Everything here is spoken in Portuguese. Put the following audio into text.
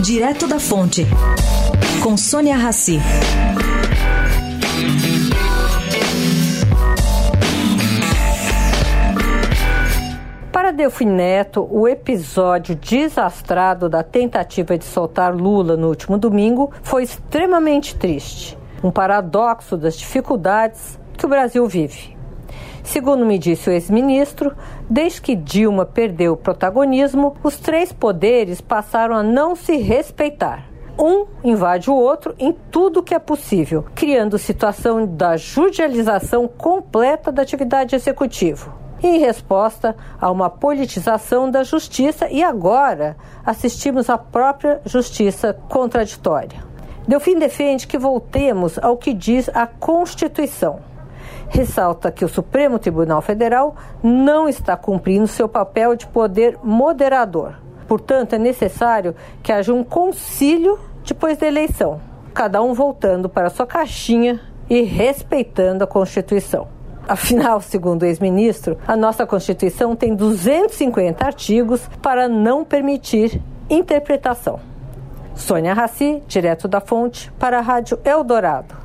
Direto da Fonte, com Sônia Rassi. Para Delfim Neto, o episódio desastrado da tentativa de soltar Lula no último domingo foi extremamente triste. Um paradoxo das dificuldades que o Brasil vive. Segundo me disse o ex-ministro, desde que Dilma perdeu o protagonismo, os três poderes passaram a não se respeitar. Um invade o outro em tudo que é possível, criando situação da judicialização completa da atividade executiva em resposta a uma politização da justiça e agora assistimos à própria justiça contraditória. Delfim defende que voltemos ao que diz a Constituição. Ressalta que o Supremo Tribunal Federal não está cumprindo seu papel de poder moderador. Portanto, é necessário que haja um concílio depois da eleição, cada um voltando para sua caixinha e respeitando a Constituição. Afinal, segundo o ex-ministro, a nossa Constituição tem 250 artigos para não permitir interpretação. Sônia Raci, direto da fonte, para a Rádio Eldorado.